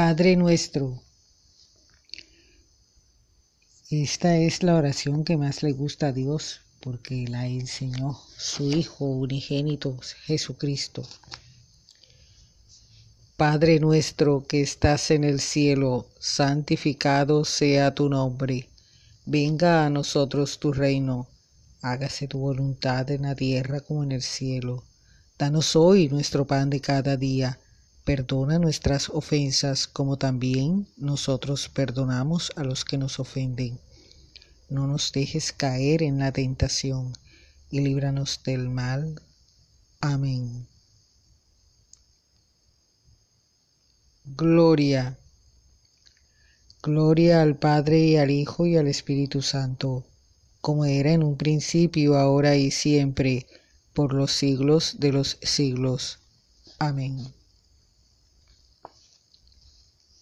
Padre nuestro. Esta es la oración que más le gusta a Dios porque la enseñó su Hijo unigénito Jesucristo. Padre nuestro que estás en el cielo, santificado sea tu nombre. Venga a nosotros tu reino. Hágase tu voluntad en la tierra como en el cielo. Danos hoy nuestro pan de cada día. Perdona nuestras ofensas como también nosotros perdonamos a los que nos ofenden. No nos dejes caer en la tentación y líbranos del mal. Amén. Gloria. Gloria al Padre y al Hijo y al Espíritu Santo, como era en un principio, ahora y siempre, por los siglos de los siglos. Amén.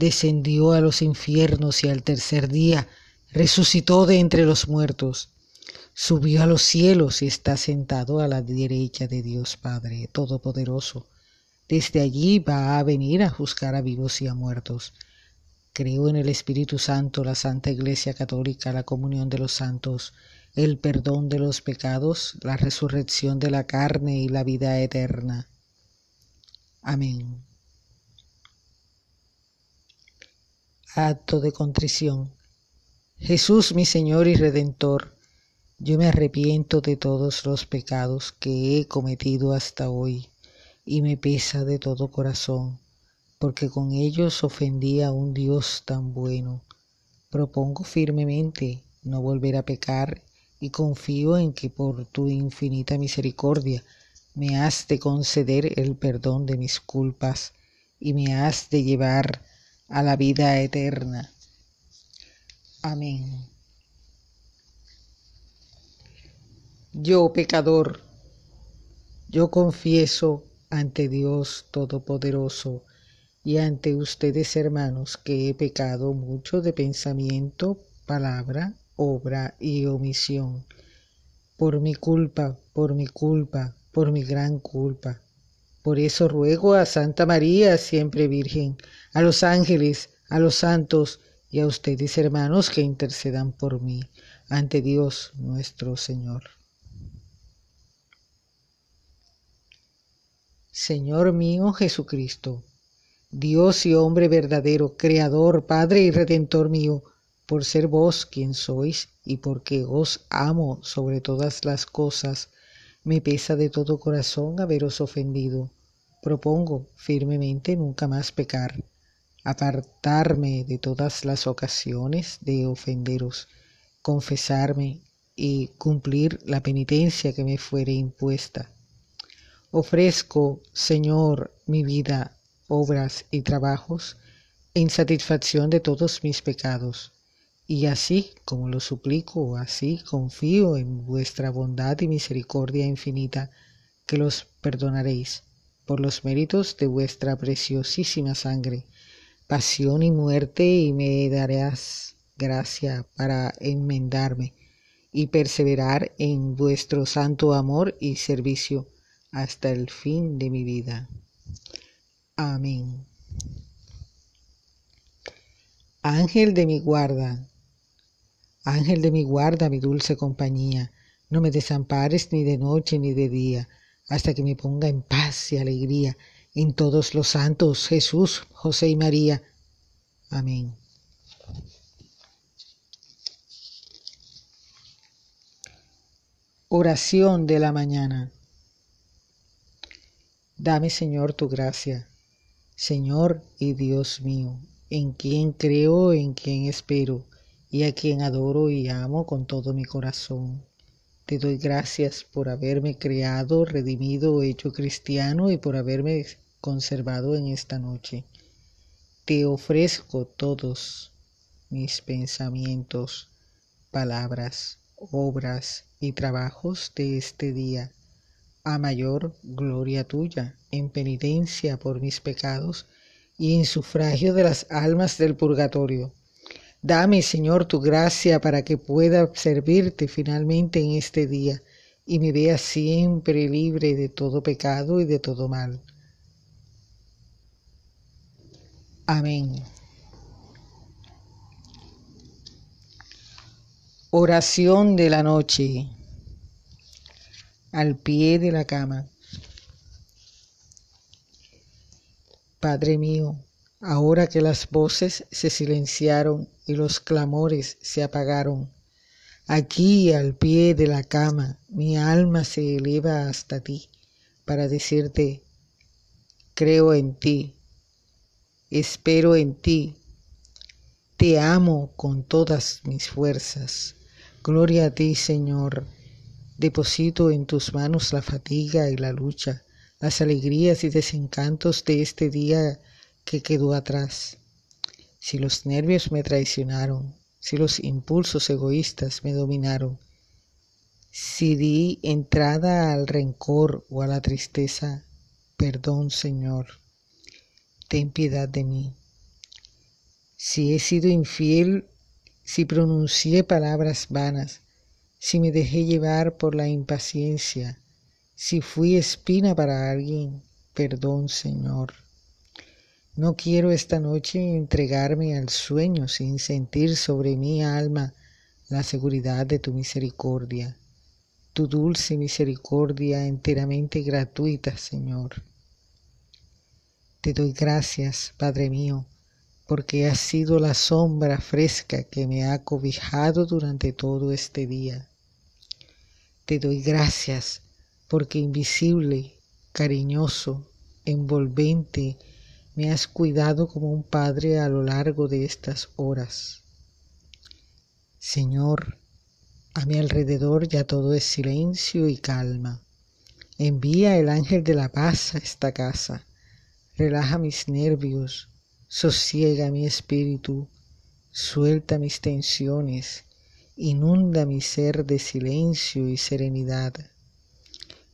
descendió a los infiernos y al tercer día resucitó de entre los muertos, subió a los cielos y está sentado a la derecha de Dios Padre Todopoderoso. Desde allí va a venir a juzgar a vivos y a muertos. Creo en el Espíritu Santo, la Santa Iglesia Católica, la comunión de los santos, el perdón de los pecados, la resurrección de la carne y la vida eterna. Amén. Acto de contrición. Jesús mi Señor y Redentor, yo me arrepiento de todos los pecados que he cometido hasta hoy y me pesa de todo corazón porque con ellos ofendí a un Dios tan bueno. Propongo firmemente no volver a pecar y confío en que por tu infinita misericordia me has de conceder el perdón de mis culpas y me has de llevar a la vida eterna. Amén. Yo, pecador, yo confieso ante Dios Todopoderoso, y ante ustedes, hermanos, que he pecado mucho de pensamiento, palabra, obra y omisión. Por mi culpa, por mi culpa, por mi gran culpa. Por eso ruego a Santa María, siempre Virgen, a los ángeles, a los santos y a ustedes, hermanos, que intercedan por mí ante Dios nuestro Señor. Señor mío Jesucristo, Dios y hombre verdadero, Creador, Padre y Redentor mío, por ser vos quien sois y porque os amo sobre todas las cosas, me pesa de todo corazón haberos ofendido. Propongo firmemente nunca más pecar, apartarme de todas las ocasiones de ofenderos, confesarme y cumplir la penitencia que me fuere impuesta. Ofrezco, Señor, mi vida obras y trabajos en satisfacción de todos mis pecados. Y así como lo suplico, así confío en vuestra bondad y misericordia infinita, que los perdonaréis por los méritos de vuestra preciosísima sangre, pasión y muerte, y me darás gracia para enmendarme y perseverar en vuestro santo amor y servicio hasta el fin de mi vida. Amén. Ángel de mi guarda, Ángel de mi guarda, mi dulce compañía, no me desampares ni de noche ni de día, hasta que me ponga en paz y alegría en todos los santos, Jesús, José y María. Amén. Oración de la mañana. Dame, Señor, tu gracia Señor y Dios mío, en quien creo, en quien espero, y a quien adoro y amo con todo mi corazón. Te doy gracias por haberme creado, redimido, hecho cristiano y por haberme conservado en esta noche. Te ofrezco todos mis pensamientos, palabras, obras y trabajos de este día, a mayor gloria tuya, en penitencia por mis pecados y en sufragio de las almas del purgatorio. Dame, Señor, tu gracia para que pueda servirte finalmente en este día y me vea siempre libre de todo pecado y de todo mal. Amén. Oración de la noche al pie de la cama. Padre mío, ahora que las voces se silenciaron y los clamores se apagaron, aquí al pie de la cama mi alma se eleva hasta ti para decirte, creo en ti, espero en ti, te amo con todas mis fuerzas Gloria a ti, Señor. Deposito en tus manos la fatiga y la lucha, las alegrías y desencantos de este día que quedó atrás. Si los nervios me traicionaron, si los impulsos egoístas me dominaron, si di entrada al rencor o a la tristeza, perdón, Señor. Ten piedad de mí. Si he sido infiel si pronuncié palabras vanas, si me dejé llevar por la impaciencia, si fui espina para alguien, perdón, Señor. No quiero esta noche entregarme al sueño sin sentir sobre mi alma la seguridad de tu misericordia, tu dulce misericordia enteramente gratuita, Señor. Te doy gracias, Padre mío, porque has sido la sombra fresca que me ha cobijado durante todo este día. Te doy gracias porque invisible, cariñoso, envolvente, me has cuidado como un padre a lo largo de estas horas. Señor, a mi alrededor ya todo es silencio y calma. Envía el ángel de la paz a esta casa. Relaja mis nervios, Sosiega mi espíritu, suelta mis tensiones, inunda mi ser de silencio y serenidad.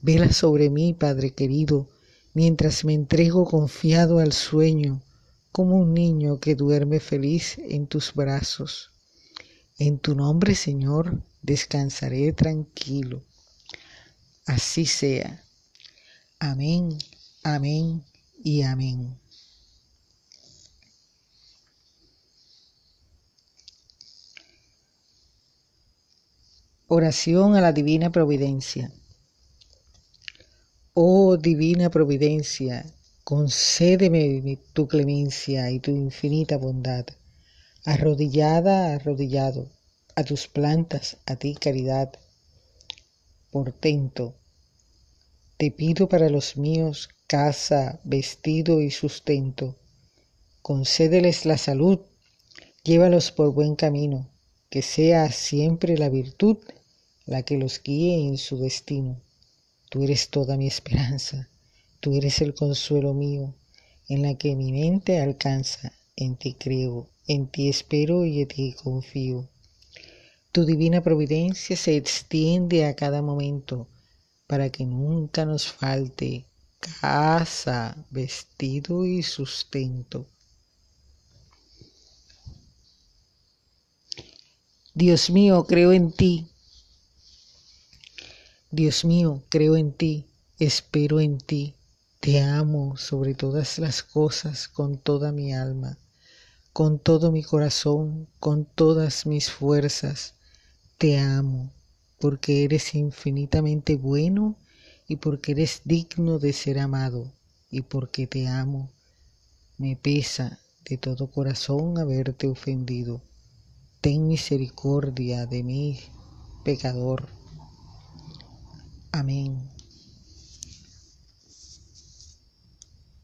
Vela sobre mí, Padre querido, mientras me entrego confiado al sueño, como un niño que duerme feliz en tus brazos. En tu nombre, Señor, descansaré tranquilo. Así sea. Amén, amén y amén. Oración a la Divina Providencia. Oh Divina Providencia, concédeme tu clemencia y tu infinita bondad. Arrodillada, arrodillado, a tus plantas, a ti caridad. Portento, te pido para los míos casa, vestido y sustento. Concédeles la salud, llévalos por buen camino, que sea siempre la virtud la que los guíe en su destino. Tú eres toda mi esperanza, tú eres el consuelo mío, en la que mi mente alcanza, en ti creo, en ti espero y en ti confío. Tu divina providencia se extiende a cada momento para que nunca nos falte casa, vestido y sustento. Dios mío, creo en ti Dios mío, creo en ti, espero en ti, te amo sobre todas las cosas con toda mi alma, con todo mi corazón, con todas mis fuerzas, te amo, porque eres infinitamente bueno y porque eres digno de ser amado y porque te amo. Me pesa de todo corazón haberte ofendido. Ten misericordia de mí, pecador. Amém.